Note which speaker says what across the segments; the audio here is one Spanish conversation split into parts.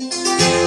Speaker 1: Buenas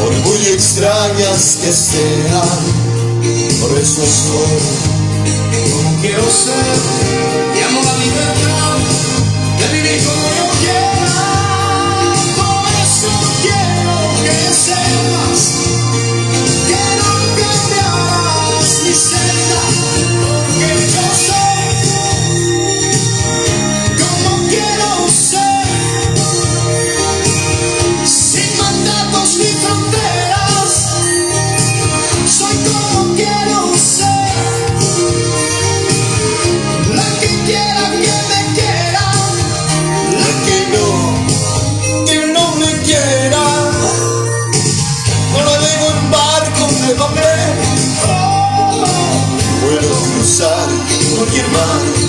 Speaker 2: por muy extrañas que sean. Por eso soy como quiero ser y amo la libertad de vivir como yo quiera. Por eso quiero que sepas
Speaker 1: your money.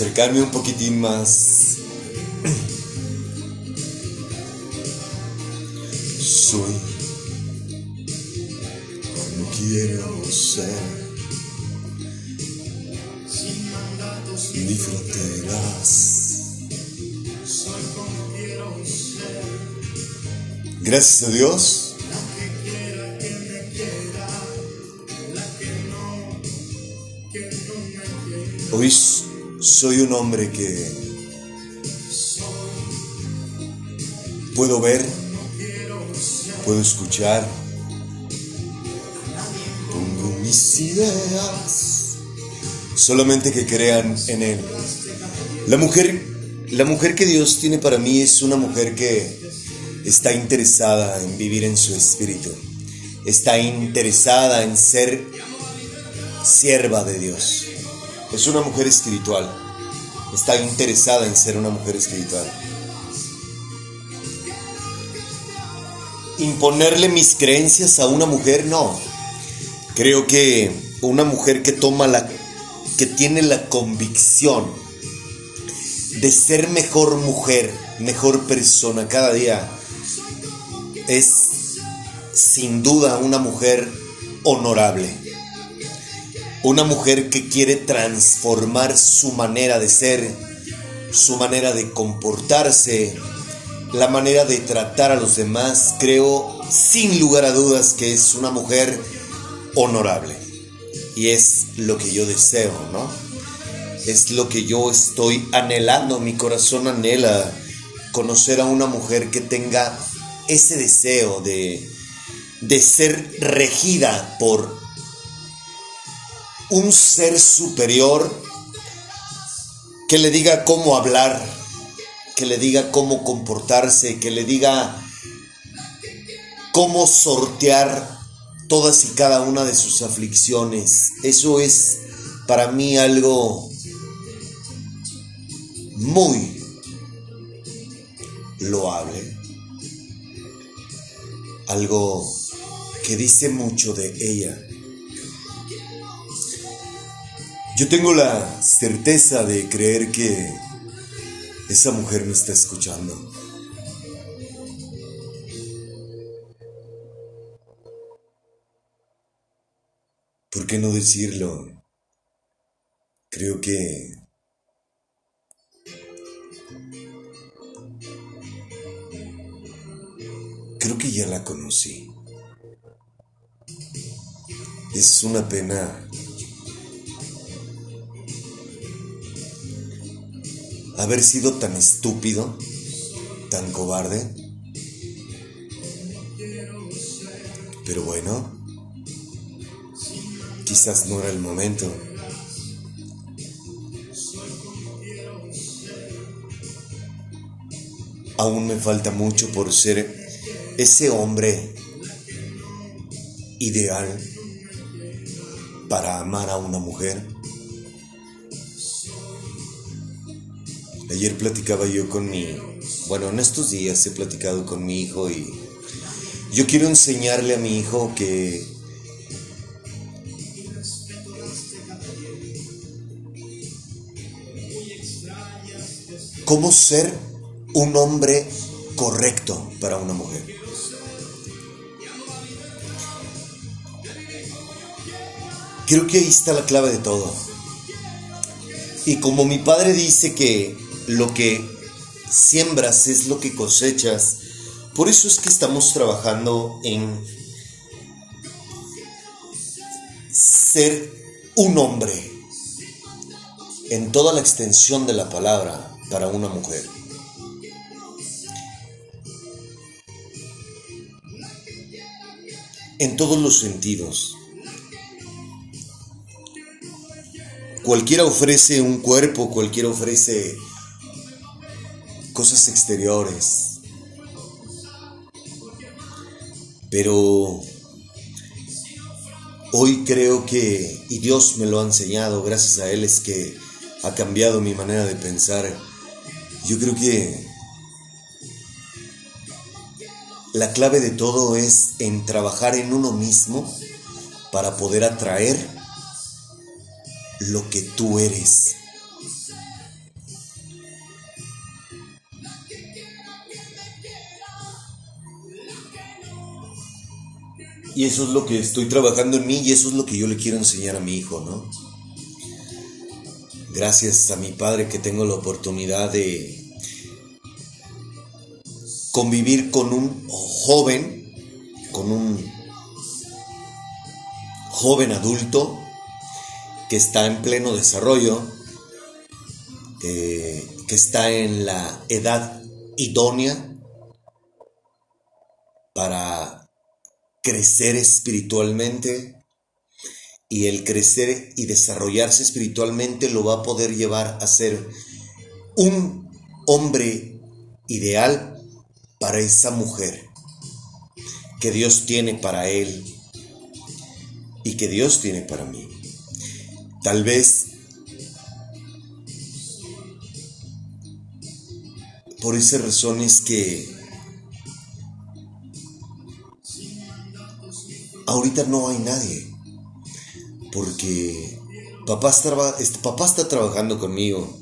Speaker 1: Acercarme un poquitín más. Soy
Speaker 2: como quiero ser.
Speaker 1: ni fronteras. Gracias a Dios. Soy un hombre que puedo ver, puedo escuchar, pongo mis ideas, solamente que crean en Él. La mujer, la mujer que Dios tiene para mí es una mujer que está interesada en vivir en su espíritu, está interesada en ser sierva de Dios. Es una mujer espiritual, está interesada en ser una mujer espiritual. Imponerle mis creencias a una mujer, no. Creo que una mujer que toma la, que tiene la convicción de ser mejor mujer, mejor persona cada día, es sin duda una mujer honorable. Una mujer que quiere transformar su manera de ser, su manera de comportarse, la manera de tratar a los demás. Creo sin lugar a dudas que es una mujer honorable. Y es lo que yo deseo, ¿no? Es lo que yo estoy anhelando. Mi corazón anhela conocer a una mujer que tenga ese deseo de, de ser regida por un ser superior que le diga cómo hablar, que le diga cómo comportarse, que le diga cómo sortear todas y cada una de sus aflicciones. Eso es para mí algo muy loable, algo que dice mucho de ella. Yo tengo la certeza de creer que esa mujer me está escuchando. ¿Por qué no decirlo? Creo que creo que ya la conocí. Es una pena haber sido tan estúpido, tan cobarde. Pero bueno, quizás no era el momento. Aún me falta mucho por ser ese hombre ideal para amar a una mujer. Ayer platicaba yo con mi, bueno, en estos días he platicado con mi hijo y yo quiero enseñarle a mi hijo que cómo ser un hombre correcto para una mujer. Creo que ahí está la clave de todo. Y como mi padre dice que lo que siembras es lo que cosechas. Por eso es que estamos trabajando en ser un hombre en toda la extensión de la palabra para una mujer. En todos los sentidos. Cualquiera ofrece un cuerpo, cualquiera ofrece cosas exteriores. Pero hoy creo que, y Dios me lo ha enseñado, gracias a Él es que ha cambiado mi manera de pensar. Yo creo que la clave de todo es en trabajar en uno mismo para poder atraer lo que tú eres. Y eso es lo que estoy trabajando en mí y eso es lo que yo le quiero enseñar a mi hijo, ¿no? Gracias a mi padre que tengo la oportunidad de convivir con un joven, con un joven adulto que está en pleno desarrollo, eh, que está en la edad idónea para crecer espiritualmente y el crecer y desarrollarse espiritualmente lo va a poder llevar a ser un hombre ideal para esa mujer que Dios tiene para él y que Dios tiene para mí. Tal vez por esas razones que ahorita no hay nadie. Porque papá está, papá está trabajando conmigo.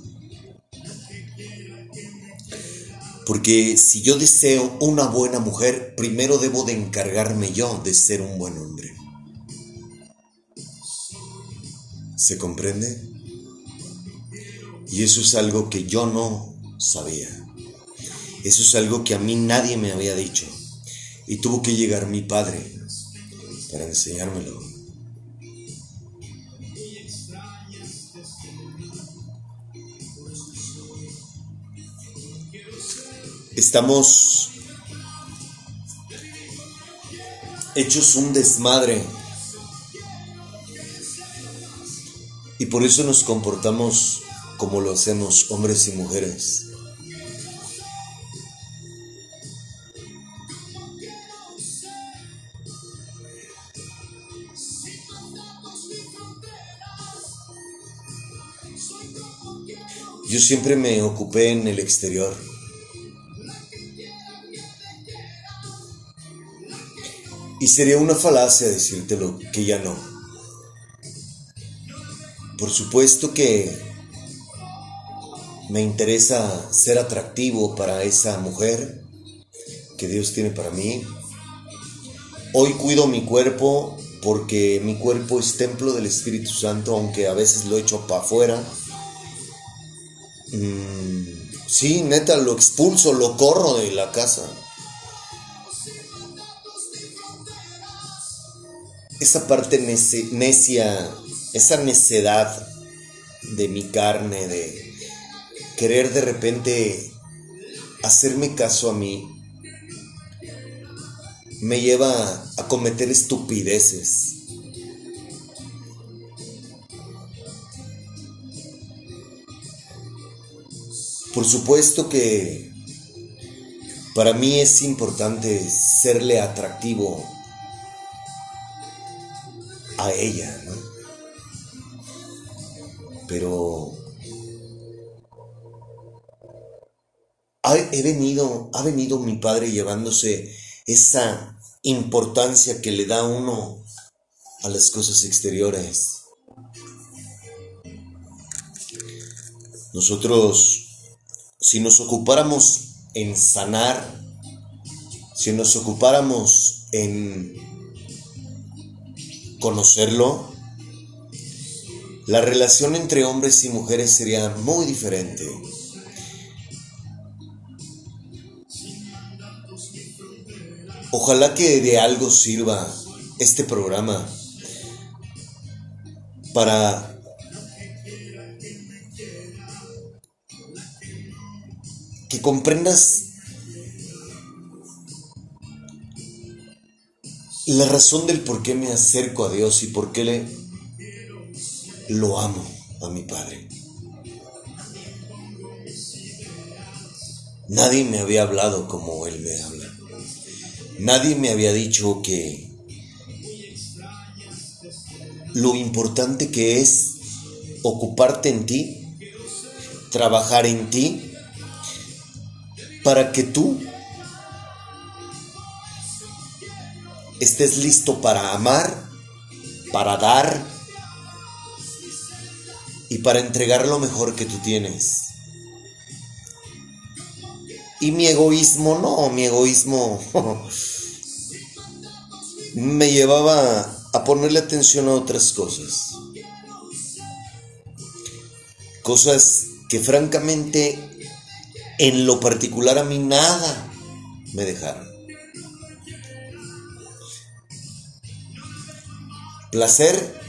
Speaker 1: Porque si yo deseo una buena mujer, primero debo de encargarme yo de ser un buen hombre. ¿Se comprende? Y eso es algo que yo no sabía. Eso es algo que a mí nadie me había dicho. Y tuvo que llegar mi padre para enseñármelo. Estamos hechos un desmadre. Y por eso nos comportamos como lo hacemos hombres y mujeres. Yo siempre me ocupé en el exterior. Y sería una falacia decírtelo que ya no. Por supuesto que me interesa ser atractivo para esa mujer que Dios tiene para mí. Hoy cuido mi cuerpo porque mi cuerpo es templo del Espíritu Santo, aunque a veces lo echo para afuera Mm, sí, neta, lo expulso, lo corro de la casa. Esa parte necia, esa necedad de mi carne, de querer de repente hacerme caso a mí, me lleva a cometer estupideces. Por supuesto que para mí es importante serle atractivo a ella, ¿no? Pero he venido, ha venido mi padre llevándose esa importancia que le da uno a las cosas exteriores. Nosotros si nos ocupáramos en sanar, si nos ocupáramos en conocerlo, la relación entre hombres y mujeres sería muy diferente. Ojalá que de algo sirva este programa para que comprendas la razón del por qué me acerco a Dios y por qué le lo amo a mi Padre. Nadie me había hablado como Él me habla. Nadie me había dicho que lo importante que es ocuparte en ti, trabajar en ti para que tú estés listo para amar, para dar y para entregar lo mejor que tú tienes. Y mi egoísmo, no, mi egoísmo me llevaba a ponerle atención a otras cosas. Cosas que francamente en lo particular a mí nada me dejaron. Placer,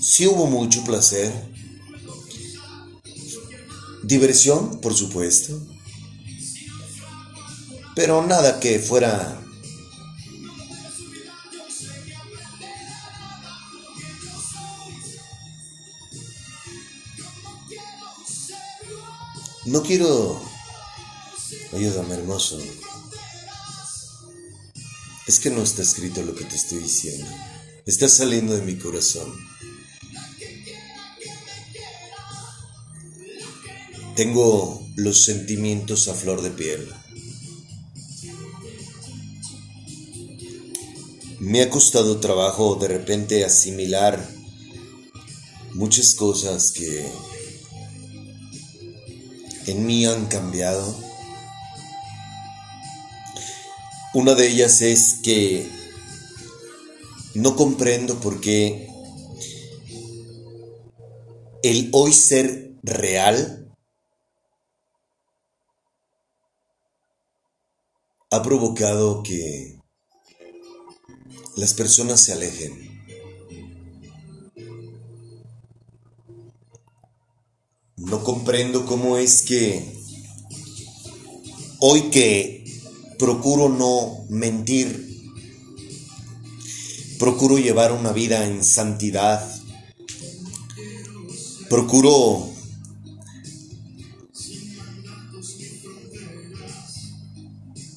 Speaker 1: sí hubo mucho placer. Diversión, por supuesto. Pero nada que fuera No quiero Ayúdame, hermoso. Es que no está escrito lo que te estoy diciendo. Está saliendo de mi corazón. Tengo los sentimientos a flor de piel. Me ha costado trabajo de repente asimilar muchas cosas que en mí han cambiado Una de ellas es que no comprendo por qué el hoy ser real ha provocado que las personas se alejen. No comprendo cómo es que hoy que procuro no mentir Procuro llevar una vida en santidad. Procuro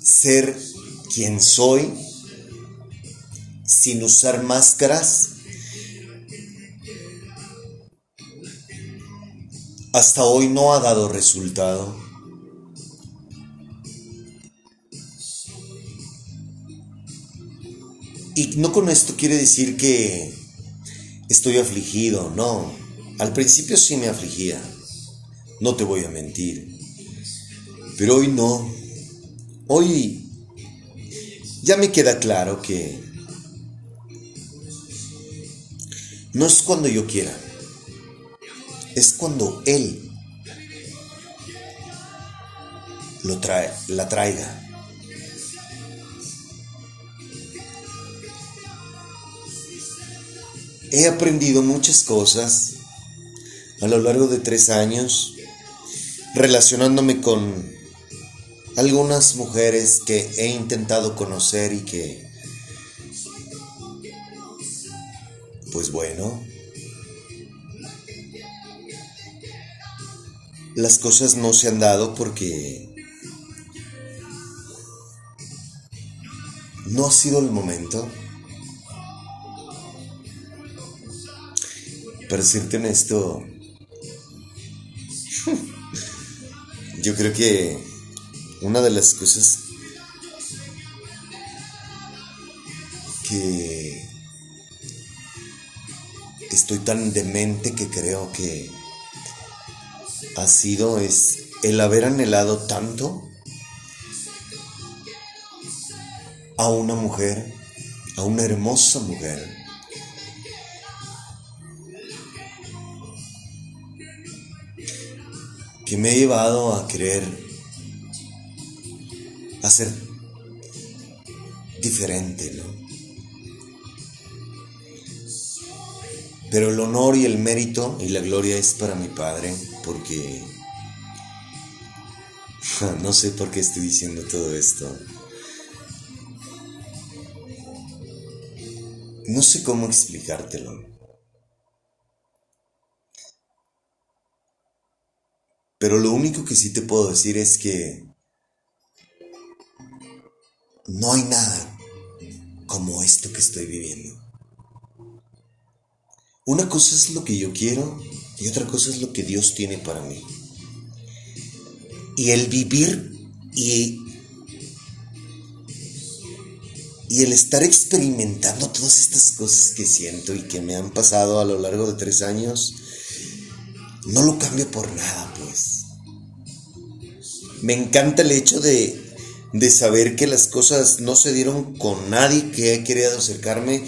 Speaker 1: ser quien soy sin usar máscaras. Hasta hoy no ha dado resultado. Y no con esto quiere decir que estoy afligido, no. Al principio sí me afligía, no te voy a mentir. Pero hoy no. Hoy ya me queda claro que no es cuando yo quiera, es cuando Él lo trae, la traiga. He aprendido muchas cosas a lo largo de tres años relacionándome con algunas mujeres que he intentado conocer y que, pues bueno, las cosas no se han dado porque no ha sido el momento. Para serte honesto, yo creo que una de las cosas que estoy tan demente que creo que ha sido es el haber anhelado tanto a una mujer, a una hermosa mujer que me ha llevado a querer hacer diferente, ¿no? Pero el honor y el mérito y la gloria es para mi Padre, porque no sé por qué estoy diciendo todo esto. No sé cómo explicártelo. Pero lo único que sí te puedo decir es que no hay nada como esto que estoy viviendo. Una cosa es lo que yo quiero y otra cosa es lo que Dios tiene para mí. Y el vivir y, y el estar experimentando todas estas cosas que siento y que me han pasado a lo largo de tres años, no lo cambio por nada, pues. Me encanta el hecho de, de saber que las cosas no se dieron con nadie que ha querido acercarme,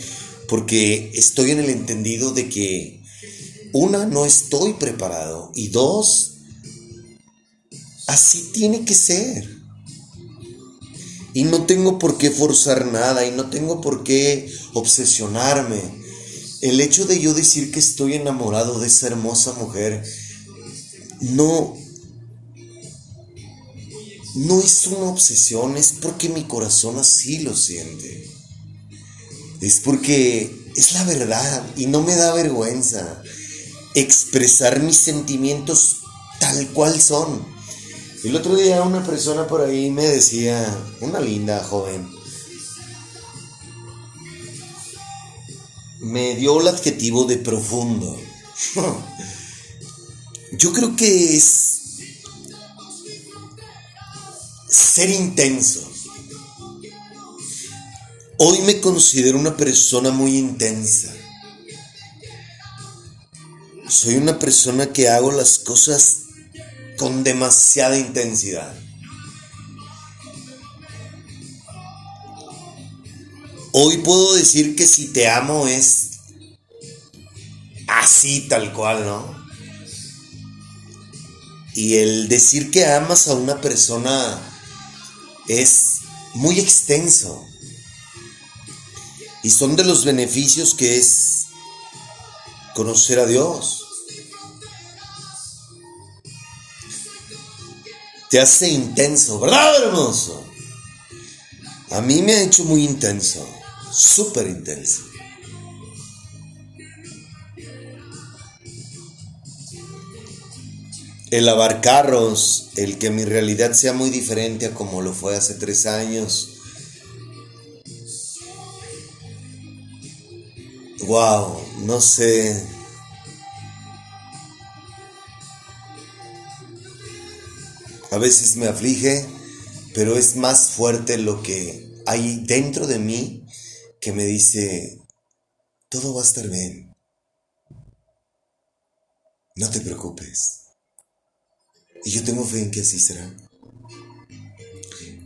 Speaker 1: porque estoy en el entendido de que, una, no estoy preparado, y dos, así tiene que ser. Y no tengo por qué forzar nada, y no tengo por qué obsesionarme el hecho de yo decir que estoy enamorado de esa hermosa mujer no no es una obsesión, es porque mi corazón así lo siente. Es porque es la verdad y no me da vergüenza expresar mis sentimientos tal cual son. El otro día una persona por ahí me decía, una linda joven, me dio el adjetivo de profundo. Yo creo que es ser intenso. Hoy me considero una persona muy intensa. Soy una persona que hago las cosas con demasiada intensidad. Hoy puedo decir que si te amo es así tal cual, ¿no? Y el decir que amas a una persona es muy extenso. Y son de los beneficios que es conocer a Dios. Te hace intenso, ¿verdad, hermoso? A mí me ha hecho muy intenso súper intenso. El lavar carros, el que mi realidad sea muy diferente a como lo fue hace tres años. Wow, no sé. A veces me aflige, pero es más fuerte lo que hay dentro de mí que me dice, todo va a estar bien. No te preocupes. Y yo tengo fe en que así será.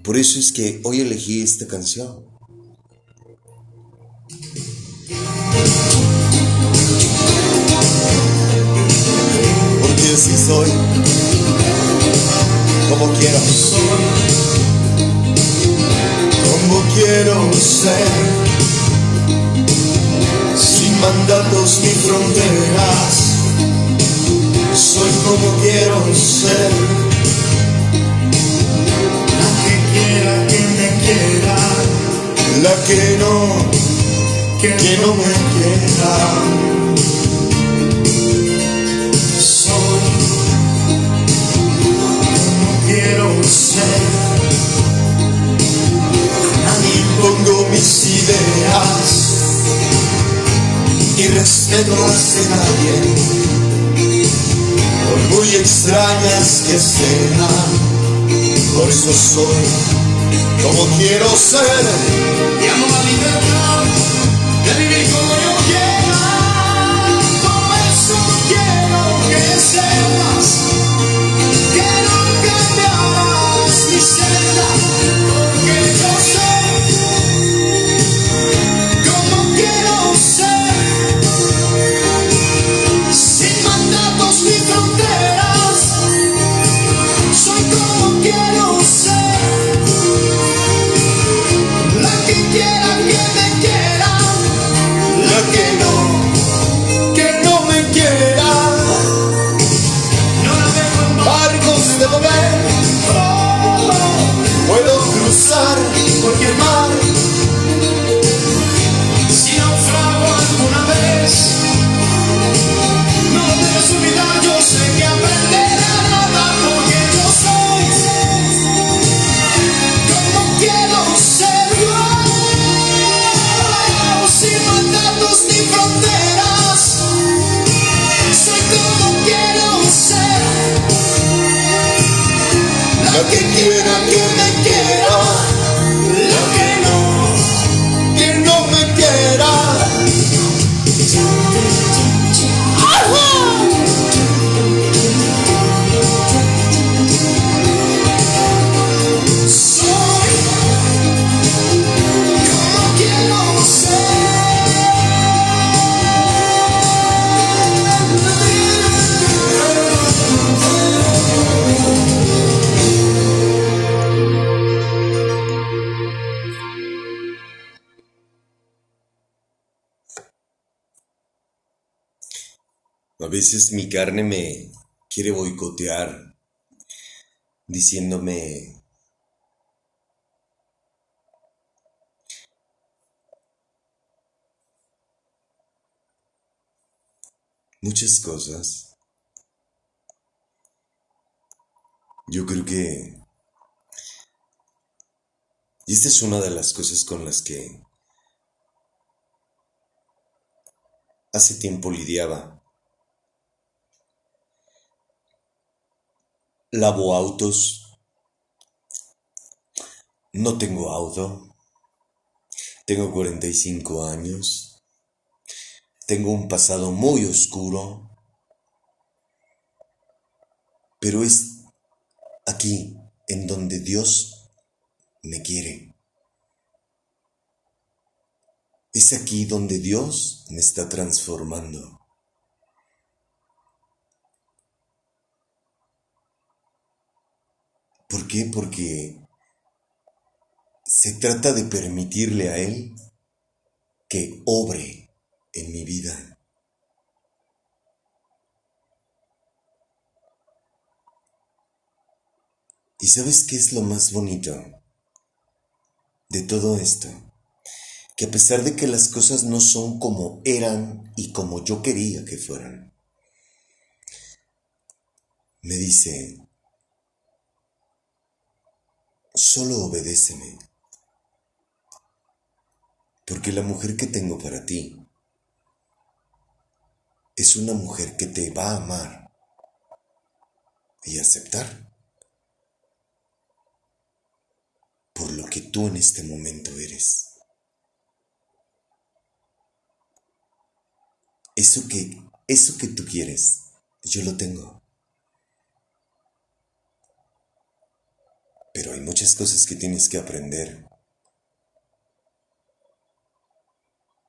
Speaker 1: Por eso es que hoy elegí esta canción. Porque así soy, como quiero.
Speaker 2: como quiero ser, sin mandatos ni fronteras soy como quiero ser. La que quiera que me quiera, la que no, que, no me quiera. Soy como quiero ser. A pongo mis ideas y respeto las de nadie muy extrañas que sean. Por eso soy como quiero ser. Y amo la libertad de vivir como yo quiera. Por eso quiero que sepas
Speaker 1: carne me quiere boicotear diciéndome, muchas cosas. Yo creo que... Esta es una de las cosas con las que hace tiempo lidiaba. Lavo autos. No tengo auto. Tengo 45 años. Tengo un pasado muy oscuro. Pero es aquí en donde Dios me quiere. Es aquí donde Dios me está transformando. ¿Por qué? Porque se trata de permitirle a Él que obre en mi vida. ¿Y sabes qué es lo más bonito de todo esto? Que a pesar de que las cosas no son como eran y como yo quería que fueran, me dice, solo obedéceme, porque la mujer que tengo para ti es una mujer que te va a amar y aceptar por lo que tú en este momento eres. Eso que, eso que tú quieres, yo lo tengo. Pero hay muchas cosas que tienes que aprender.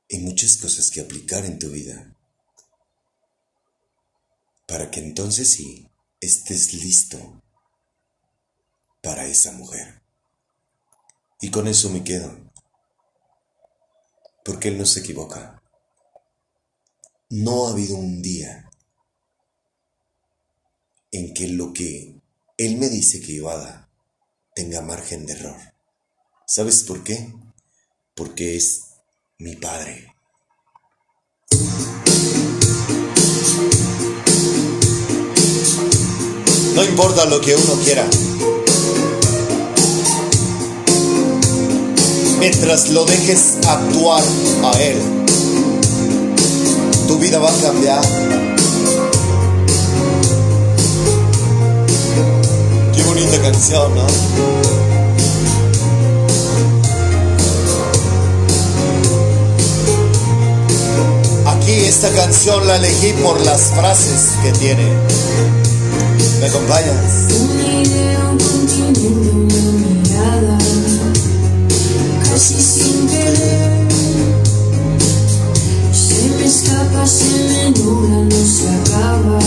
Speaker 1: Y muchas cosas que aplicar en tu vida. Para que entonces sí estés listo para esa mujer. Y con eso me quedo. Porque Él no se equivoca. No ha habido un día en que lo que Él me dice que iba a tenga margen de error. ¿Sabes por qué? Porque es mi Padre. No importa lo que uno quiera. Mientras lo dejes actuar a Él, tu vida va a cambiar. Bonita canción, ¿no? Aquí esta canción la elegí por las frases que tiene. ¿Me acompañas?
Speaker 3: Mirada, casi sin querer. Se me escapa, se me nubla, no se acaba,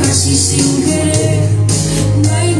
Speaker 3: casi sin querer.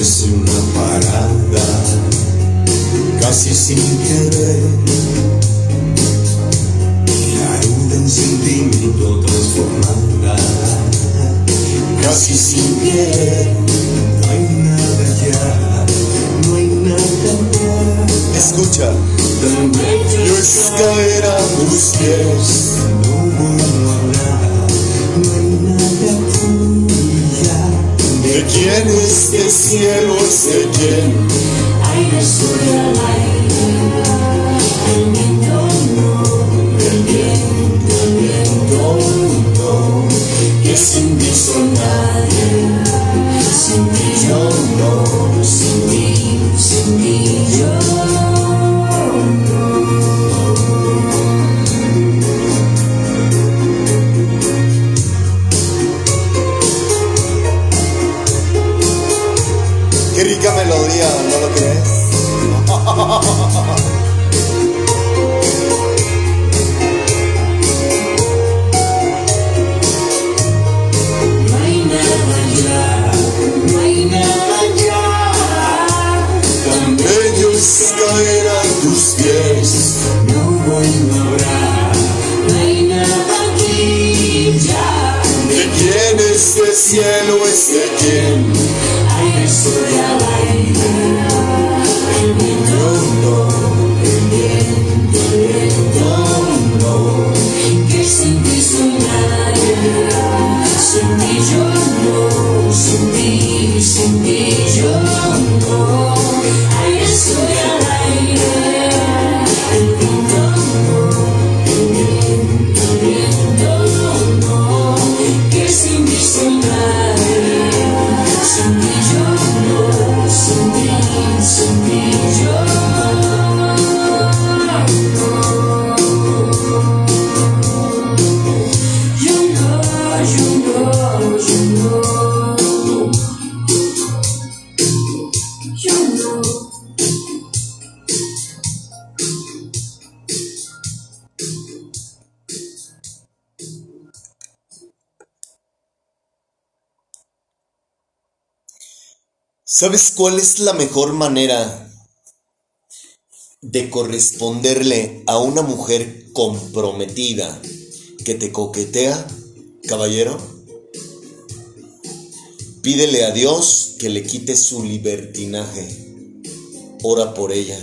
Speaker 2: es una parada, casi sin querer. La en sentimiento transformada, casi sin querer.
Speaker 1: Escucha,
Speaker 3: Tan bello
Speaker 1: yo es caer a tus pies.
Speaker 2: No no hay nada tuya.
Speaker 1: ¿De quién este cielo es de quién?
Speaker 3: aire
Speaker 1: cielo es de ¿Sabes cuál es la mejor manera de corresponderle a una mujer comprometida que te coquetea, caballero? Pídele a Dios que le quite su libertinaje. Ora por ella.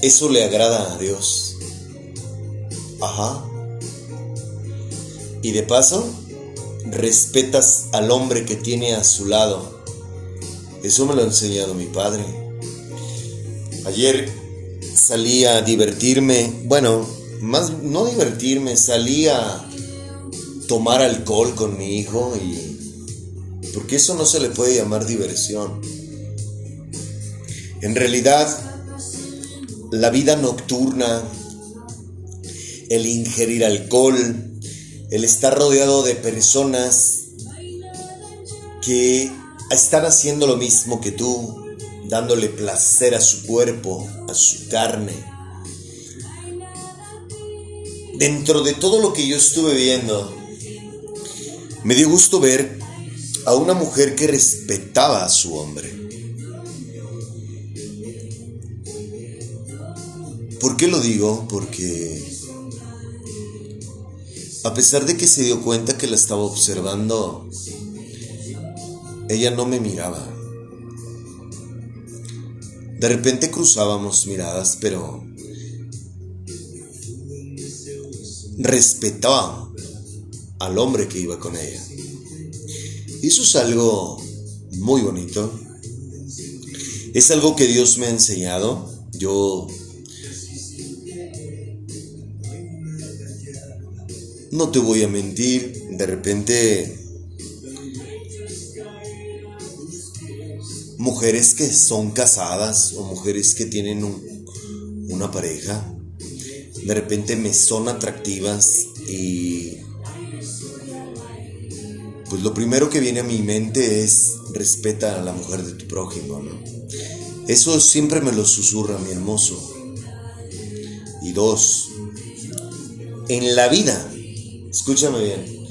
Speaker 1: Eso le agrada a Dios. Ajá. Y de paso, respetas al hombre que tiene a su lado. Eso me lo ha enseñado mi padre. Ayer salí a divertirme, bueno, más no divertirme, salí a tomar alcohol con mi hijo y porque eso no se le puede llamar diversión. En realidad, la vida nocturna, el ingerir alcohol, el estar rodeado de personas que están haciendo lo mismo que tú, dándole placer a su cuerpo, a su carne. Dentro de todo lo que yo estuve viendo, me dio gusto ver a una mujer que respetaba a su hombre. ¿Por qué lo digo? Porque a pesar de que se dio cuenta que la estaba observando, ella no me miraba. De repente cruzábamos miradas, pero respetaba al hombre que iba con ella. Eso es algo muy bonito. Es algo que Dios me ha enseñado. Yo no te voy a mentir, de repente mujeres que son casadas o mujeres que tienen una pareja, de repente me son atractivas y pues lo primero que viene a mi mente es respeta a la mujer de tu prójimo, ¿no? Eso siempre me lo susurra mi hermoso. Y dos, en la vida, escúchame bien,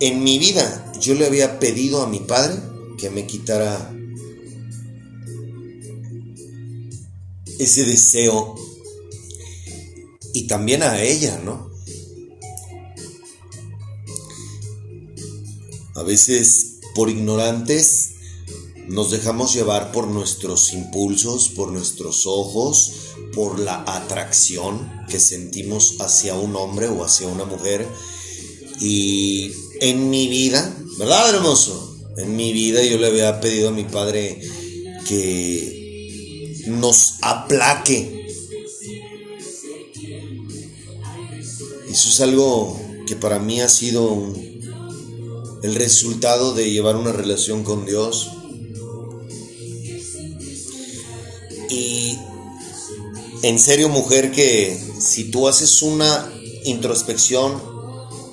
Speaker 1: en mi vida yo le había pedido a mi padre que me quitara ese deseo y también a ella, ¿no? A veces por ignorantes nos dejamos llevar por nuestros impulsos, por nuestros ojos, por la atracción que sentimos hacia un hombre o hacia una mujer. Y en mi vida, ¿verdad, hermoso? En mi vida yo le había pedido a mi padre que nos aplaque. Eso es algo que para mí ha sido el resultado de llevar una relación con Dios. Y en serio, mujer, que si tú haces una introspección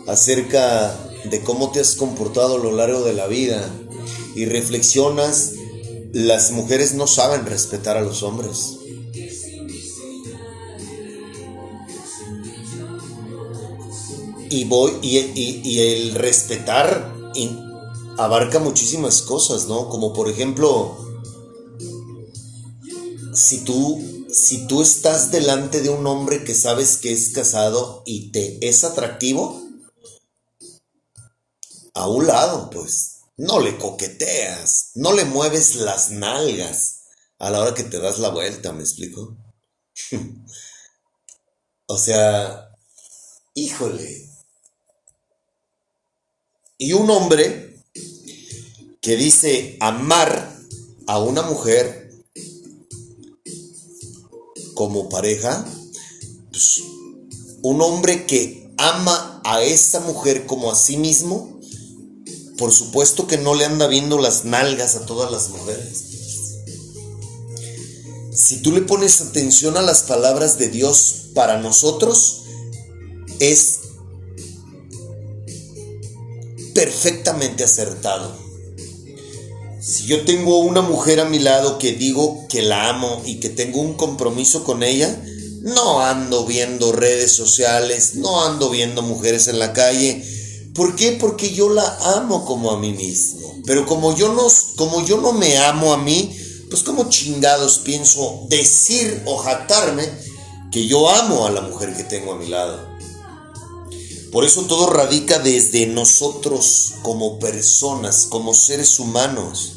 Speaker 1: acerca de cómo te has comportado a lo largo de la vida y reflexionas, las mujeres no saben respetar a los hombres. Y voy y, y el respetar abarca muchísimas cosas, ¿no? Como por ejemplo, si tú, si tú estás delante de un hombre que sabes que es casado y te es atractivo, a un lado, pues, no le coqueteas, no le mueves las nalgas a la hora que te das la vuelta, ¿me explico? o sea, híjole, y un hombre que dice amar a una mujer como pareja, pues, un hombre que ama a esta mujer como a sí mismo, por supuesto que no le anda viendo las nalgas a todas las mujeres. Si tú le pones atención a las palabras de Dios para nosotros, es perfectamente acertado. Si yo tengo una mujer a mi lado que digo que la amo y que tengo un compromiso con ella, no ando viendo redes sociales, no ando viendo mujeres en la calle. ¿Por qué? Porque yo la amo como a mí mismo. Pero como yo no, como yo no me amo a mí, pues como chingados pienso decir o jactarme que yo amo a la mujer que tengo a mi lado. Por eso todo radica desde nosotros como personas, como seres humanos.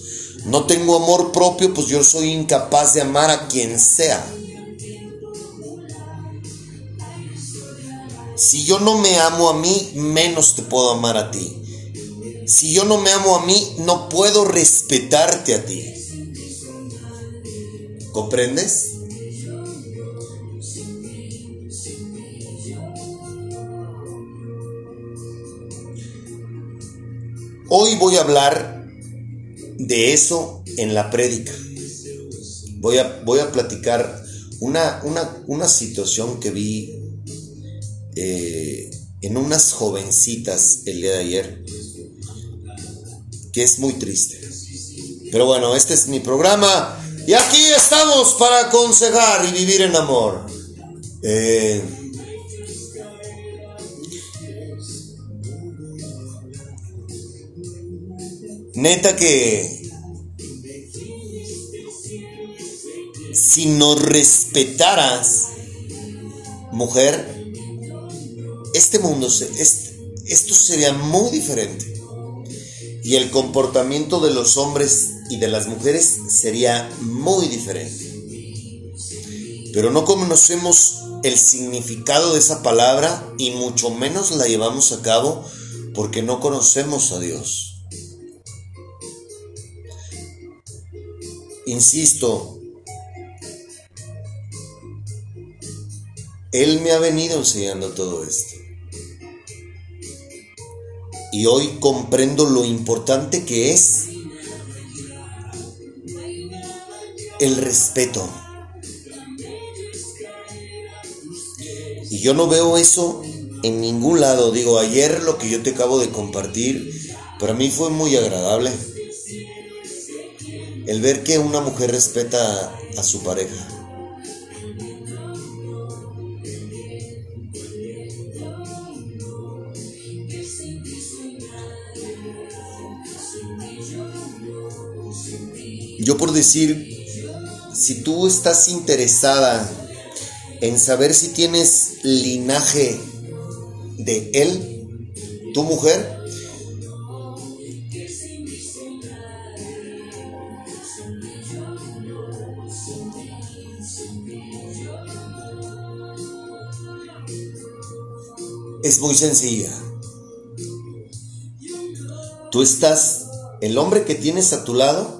Speaker 1: No tengo amor propio, pues yo soy incapaz de amar a quien sea. Si yo no me amo a mí, menos te puedo amar a ti. Si yo no me amo a mí, no puedo respetarte a ti. ¿Comprendes? Hoy voy a hablar de eso en la prédica. Voy a, voy a platicar una, una, una situación que vi eh, en unas jovencitas el día de ayer, que es muy triste. Pero bueno, este es mi programa y aquí estamos para aconsejar y vivir en amor. Eh, neta que si nos respetaras, mujer, este mundo, esto sería muy diferente. Y el comportamiento de los hombres y de las mujeres sería muy diferente. Pero no conocemos el significado de esa palabra y mucho menos la llevamos a cabo porque no conocemos a Dios. Insisto, Él me ha venido enseñando todo esto. Y hoy comprendo lo importante que es el respeto. Y yo no veo eso en ningún lado. Digo, ayer lo que yo te acabo de compartir, para mí fue muy agradable. El ver que una mujer respeta a su pareja. Yo por decir, si tú estás interesada en saber si tienes linaje de él, tu mujer, es muy sencilla. Tú estás, el hombre que tienes a tu lado,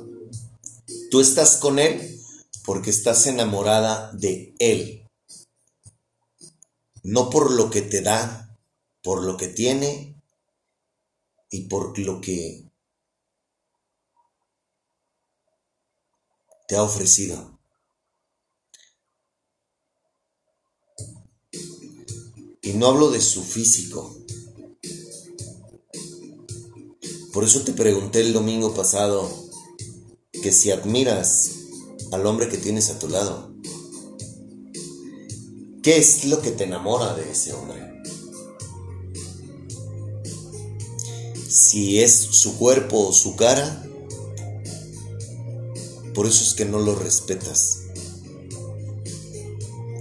Speaker 1: tú estás con él porque estás enamorada de él. No por lo que te da, por lo que tiene y por lo que te ha ofrecido. Y no hablo de su físico. Por eso te pregunté el domingo pasado que si admiras al hombre que tienes a tu lado, ¿qué es lo que te enamora de ese hombre? Si es su cuerpo o su cara, por eso es que no lo respetas.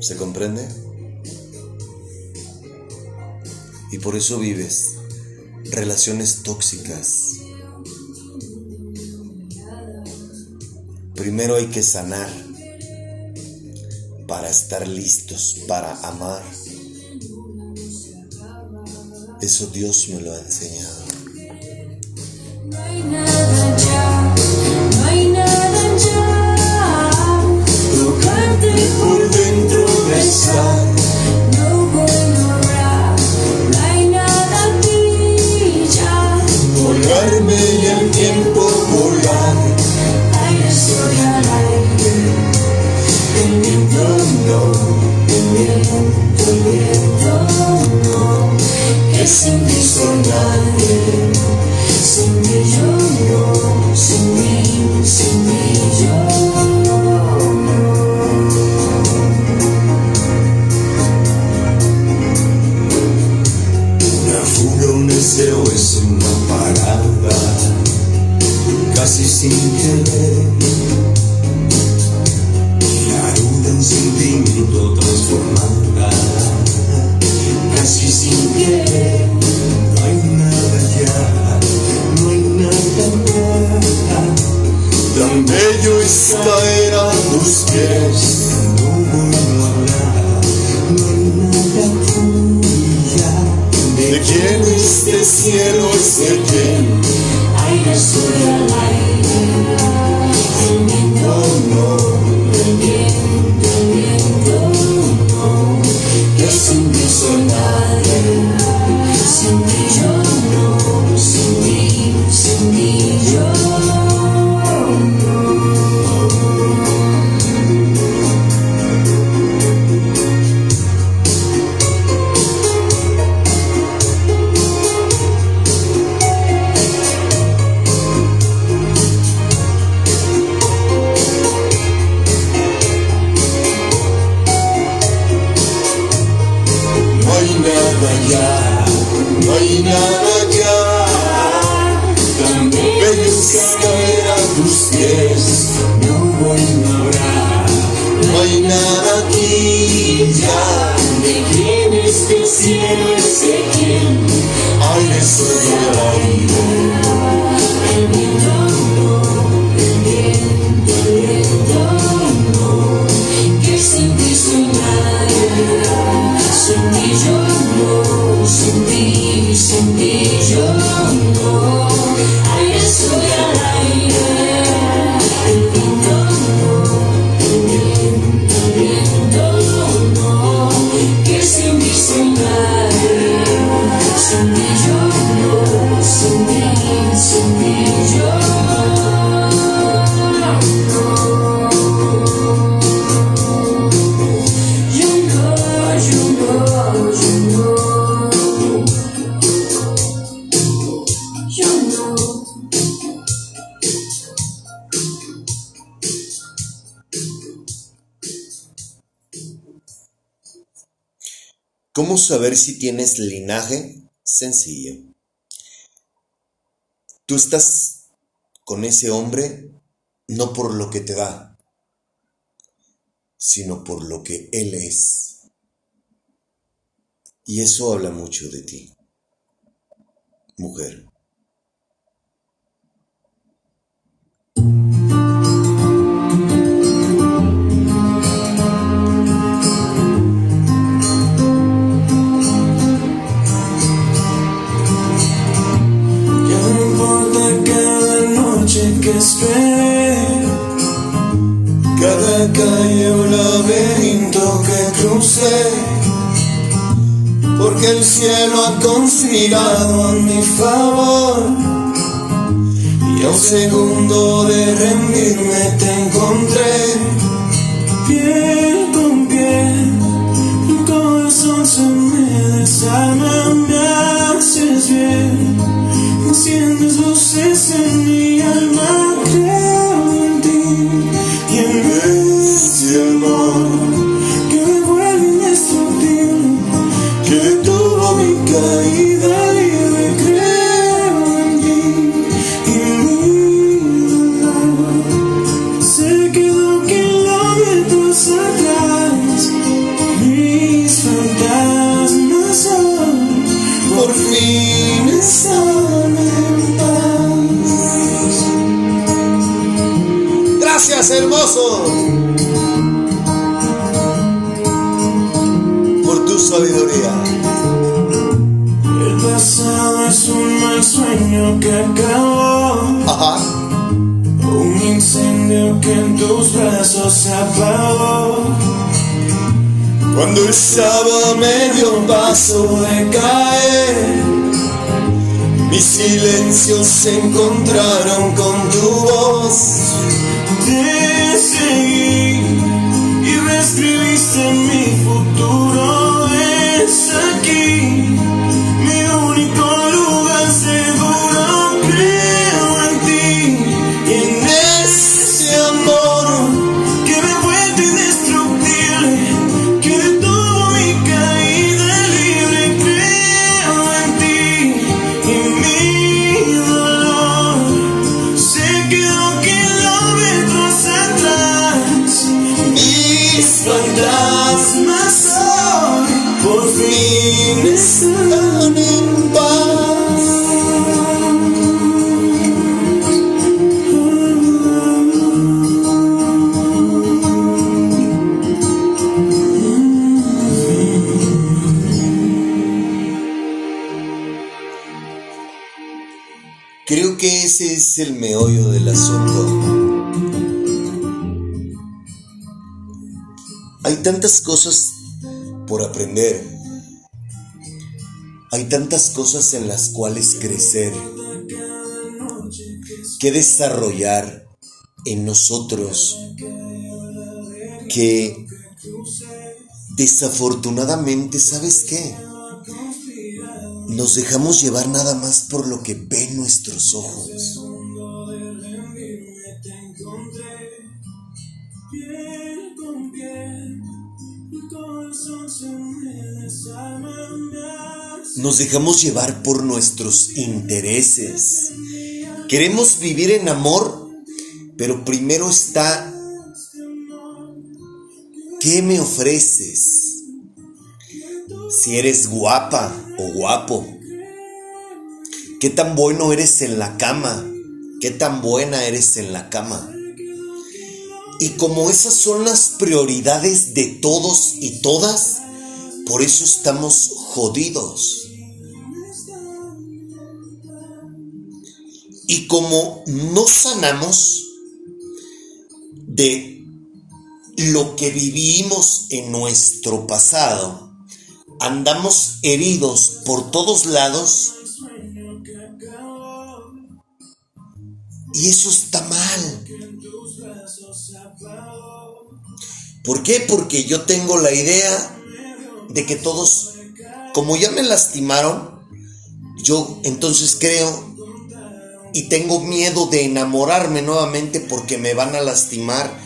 Speaker 1: ¿Se comprende? Y por eso vives relaciones tóxicas. Primero hay que sanar para estar listos para amar. Eso Dios me lo ha enseñado.
Speaker 2: cielo
Speaker 3: se saber si tienes linaje? Sencillo. Tú estás con ese hombre no por lo que te da, sino por lo que él es. Y eso habla mucho de ti, mujer.
Speaker 2: Cada calle un laberinto que crucé, porque el cielo ha conspirado a mi favor. Y a un segundo de rendirme te encontré, piel con piel, tu corazón se me desarma, me haces bien, enciendes luces en mi alma. sueño que acabó. Un incendio que en tus brazos se apagó. Cuando estaba a medio paso de caer, mis silencios se encontraron con tu voz.
Speaker 1: Hay tantas cosas en las cuales crecer, que desarrollar en nosotros, que desafortunadamente, ¿sabes qué? Nos dejamos llevar nada más por lo que ven nuestros ojos. Nos dejamos llevar por nuestros intereses. Queremos vivir en amor, pero primero está, ¿qué me ofreces? Si eres guapa o guapo. ¿Qué tan bueno eres en la cama? ¿Qué tan buena eres en la cama? Y como esas son las prioridades de todos y todas, por eso estamos jodidos. Y como no sanamos de lo que vivimos en nuestro pasado, andamos heridos por todos lados y eso está mal. ¿Por qué? Porque yo tengo la idea de que todos, como ya me lastimaron, yo entonces creo y tengo miedo de enamorarme nuevamente porque me van a lastimar.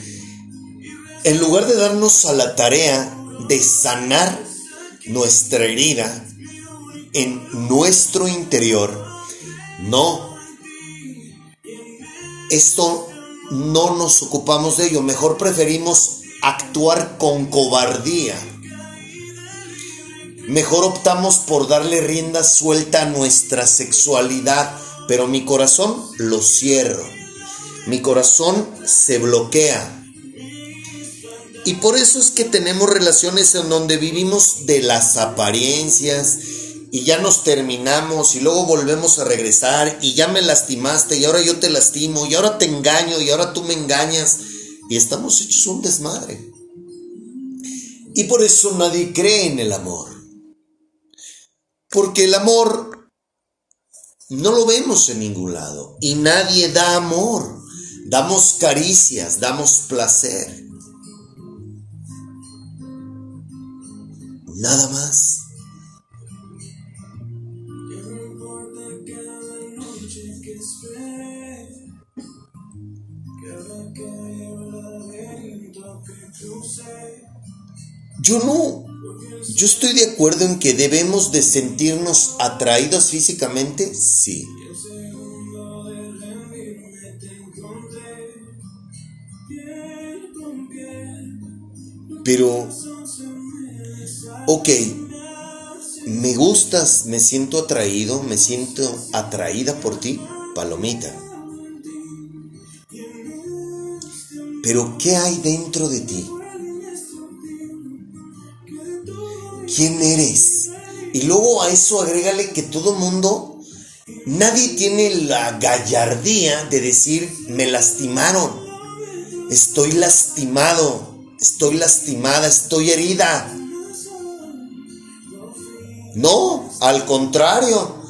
Speaker 1: En lugar de darnos a la tarea de sanar nuestra herida en nuestro interior, no. Esto no nos ocupamos de ello, mejor preferimos actuar con cobardía. Mejor optamos por darle rienda suelta a nuestra sexualidad, pero mi corazón lo cierro. Mi corazón se bloquea. Y por eso es que tenemos relaciones en donde vivimos de las apariencias y ya nos terminamos y luego volvemos a regresar y ya me lastimaste y ahora yo te lastimo y ahora te engaño y ahora tú me engañas y estamos hechos un desmadre. Y por eso nadie cree en el amor. Porque el amor no lo vemos en ningún lado. Y nadie da amor. Damos caricias, damos placer. Nada más. Yo no. Yo estoy de acuerdo en que debemos de sentirnos atraídos físicamente, sí. Pero, ok, me gustas, me siento atraído, me siento atraída por ti, palomita. Pero, ¿qué hay dentro de ti? Quién eres. Y luego a eso agrégale que todo mundo, nadie tiene la gallardía de decir, me lastimaron, estoy lastimado, estoy lastimada, estoy herida. No, al contrario,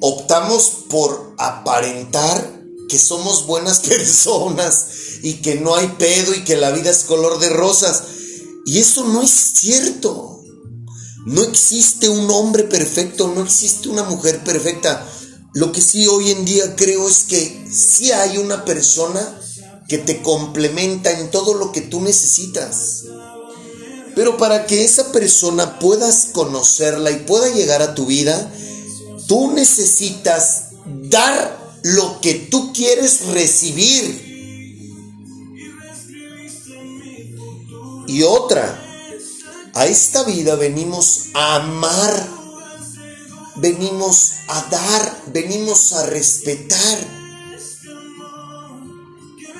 Speaker 1: optamos por aparentar que somos buenas personas y que no hay pedo y que la vida es color de rosas. Y eso no es cierto. No existe un hombre perfecto, no existe una mujer perfecta. Lo que sí hoy en día creo es que sí hay una persona que te complementa en todo lo que tú necesitas. Pero para que esa persona puedas conocerla y pueda llegar a tu vida, tú necesitas dar lo que tú quieres recibir. Y otra, A esta vida venimos a amar, venimos a dar, venimos a respetar.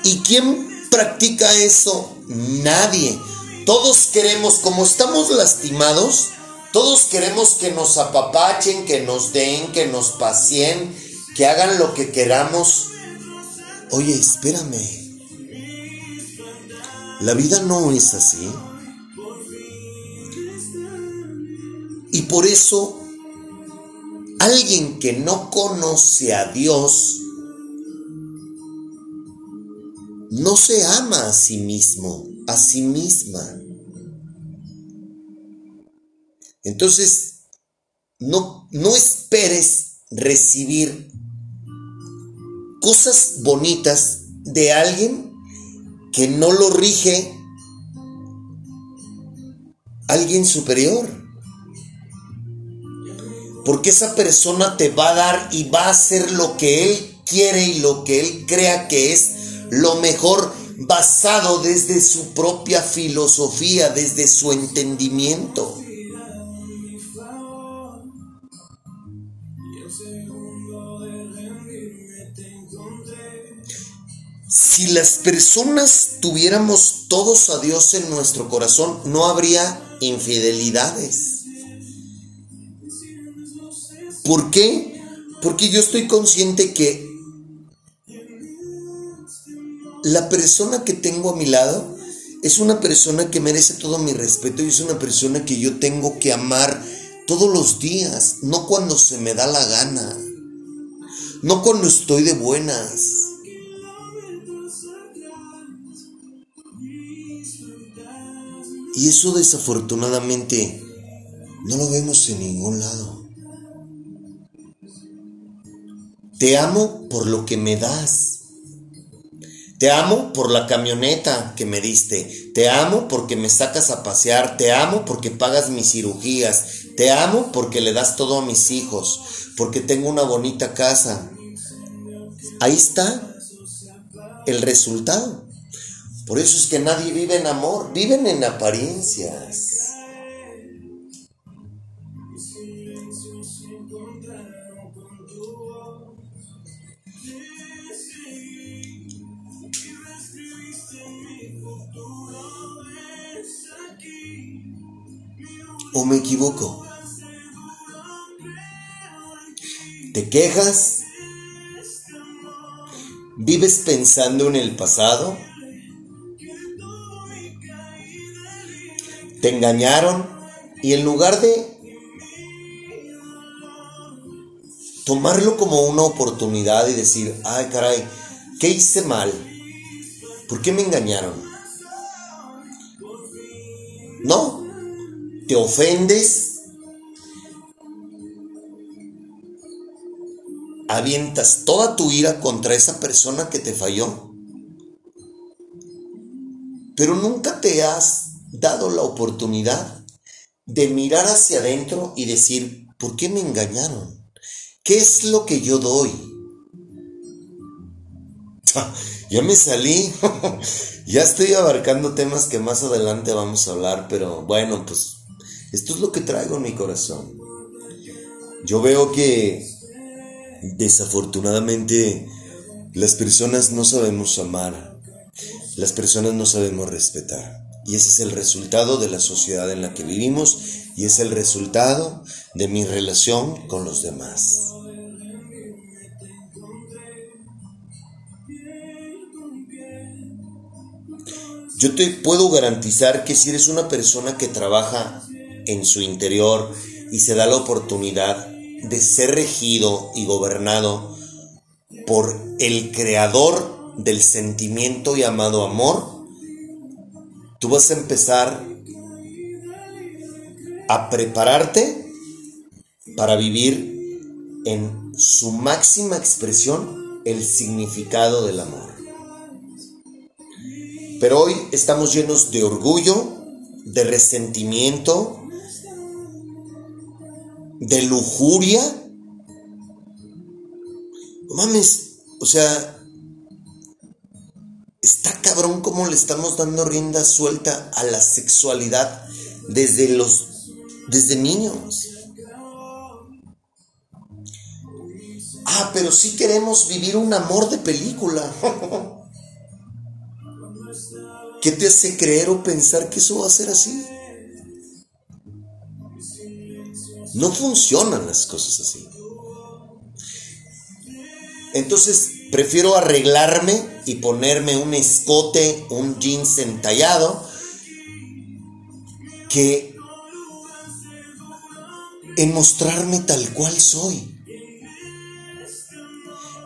Speaker 1: ¿Y quién practica eso? Nadie. Todos queremos, como estamos lastimados, todos queremos que nos apapachen, que nos den, que nos pacien, que hagan lo que queramos. Oye, espérame. La vida no es así. Y por eso, alguien que no conoce a Dios, no se ama a sí mismo, a sí misma. Entonces, no, no esperes recibir cosas bonitas de alguien que no lo rige alguien superior. Porque esa persona te va a dar y va a hacer lo que él quiere y lo que él crea que es lo mejor basado desde su propia filosofía, desde su entendimiento. Si las personas tuviéramos todos a Dios en nuestro corazón, no habría infidelidades. ¿Por qué? Porque yo estoy consciente que la persona que tengo a mi lado es una persona que merece todo mi respeto y es una persona que yo tengo que amar todos los días, no cuando se me da la gana, no cuando estoy de buenas. Y eso desafortunadamente no lo vemos en ningún lado. Te amo por lo que me das. Te amo por la camioneta que me diste. Te amo porque me sacas a pasear. Te amo porque pagas mis cirugías. Te amo porque le das todo a mis hijos. Porque tengo una bonita casa. Ahí está el resultado. Por eso es que nadie vive en amor, viven en apariencias. ¿O me equivoco? ¿Te quejas? ¿Vives pensando en el pasado? te engañaron y en lugar de tomarlo como una oportunidad y decir, ay caray, ¿qué hice mal? ¿Por qué me engañaron? No, te ofendes, avientas toda tu ira contra esa persona que te falló, pero nunca te has dado la oportunidad de mirar hacia adentro y decir, ¿por qué me engañaron? ¿Qué es lo que yo doy? ya me salí, ya estoy abarcando temas que más adelante vamos a hablar, pero bueno, pues esto es lo que traigo en mi corazón. Yo veo que desafortunadamente las personas no sabemos amar, las personas no sabemos respetar. Y ese es el resultado de la sociedad en la que vivimos y es el resultado de mi relación con los demás. Yo te puedo garantizar que si eres una persona que trabaja en su interior y se da la oportunidad de ser regido y gobernado por el creador del sentimiento llamado amor, Tú vas a empezar a prepararte para vivir en su máxima expresión el significado del amor. Pero hoy estamos llenos de orgullo, de resentimiento, de lujuria. mames, o sea, Está cabrón cómo le estamos dando rienda suelta a la sexualidad desde los desde niños. Ah, pero sí queremos vivir un amor de película. ¿Qué te hace creer o pensar que eso va a ser así? No funcionan las cosas así. Entonces prefiero arreglarme y ponerme un escote, un jeans entallado, que en mostrarme tal cual soy.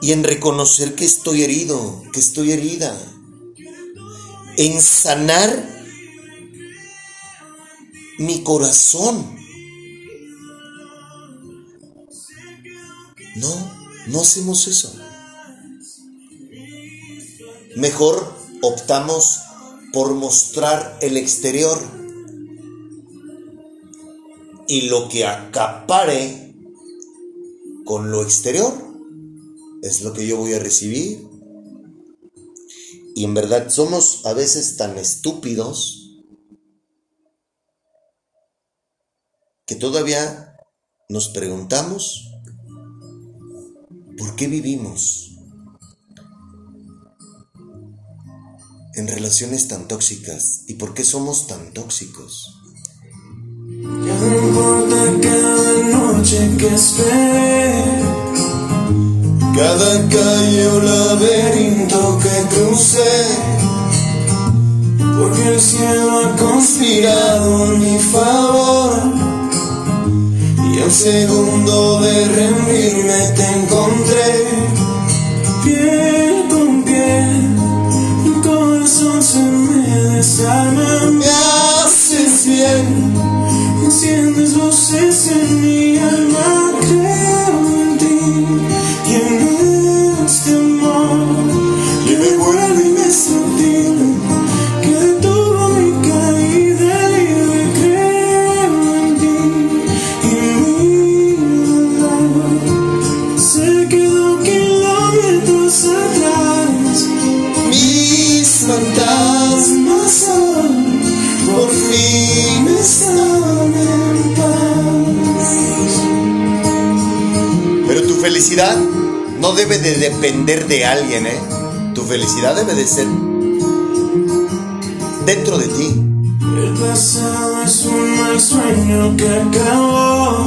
Speaker 1: Y en reconocer que estoy herido, que estoy herida. En sanar mi corazón. No, no hacemos eso. Mejor optamos por mostrar el exterior y lo que acapare con lo exterior es lo que yo voy a recibir. Y en verdad somos a veces tan estúpidos que todavía nos preguntamos ¿Por qué vivimos en relaciones tan tóxicas? ¿Y por qué somos tan tóxicos?
Speaker 2: Ya no importa cada noche que esperé, cada calle o laberinto que crucé, porque el cielo ha conspirado a mi favor. Al segundo de rendirme te encontré, piel con piel, mi corazón se me desarma, me haces bien, enciendes voces en mi alma,
Speaker 1: felicidad no debe de depender de alguien, ¿eh? Tu felicidad debe de ser dentro de ti.
Speaker 2: El pasado es un mal sueño que acabó.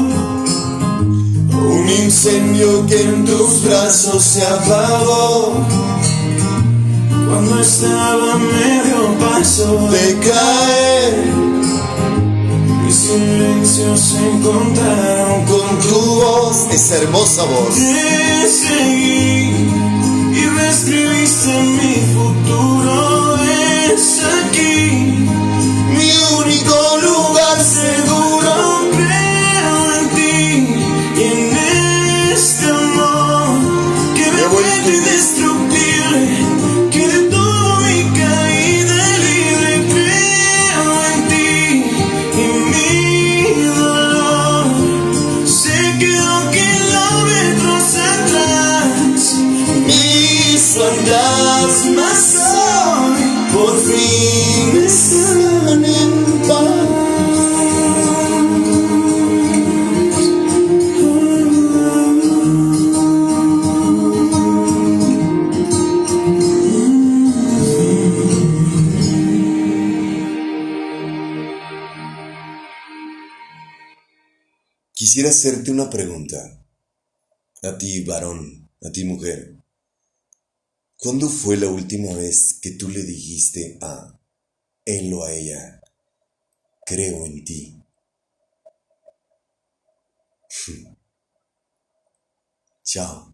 Speaker 2: Un incendio que en tus brazos se apagó. Cuando estaba medio paso de caer, mis silencios se encontraron con tu voz.
Speaker 1: Esa hermosa voz.
Speaker 2: Te seguí y reescribiste mi futuro. Es aquí mi único lugar seguro.
Speaker 1: Quisiera hacerte una pregunta. A ti, varón, a ti, mujer. ¿Cuándo fue la última vez que tú le dijiste a él o a ella, creo en ti? Chao.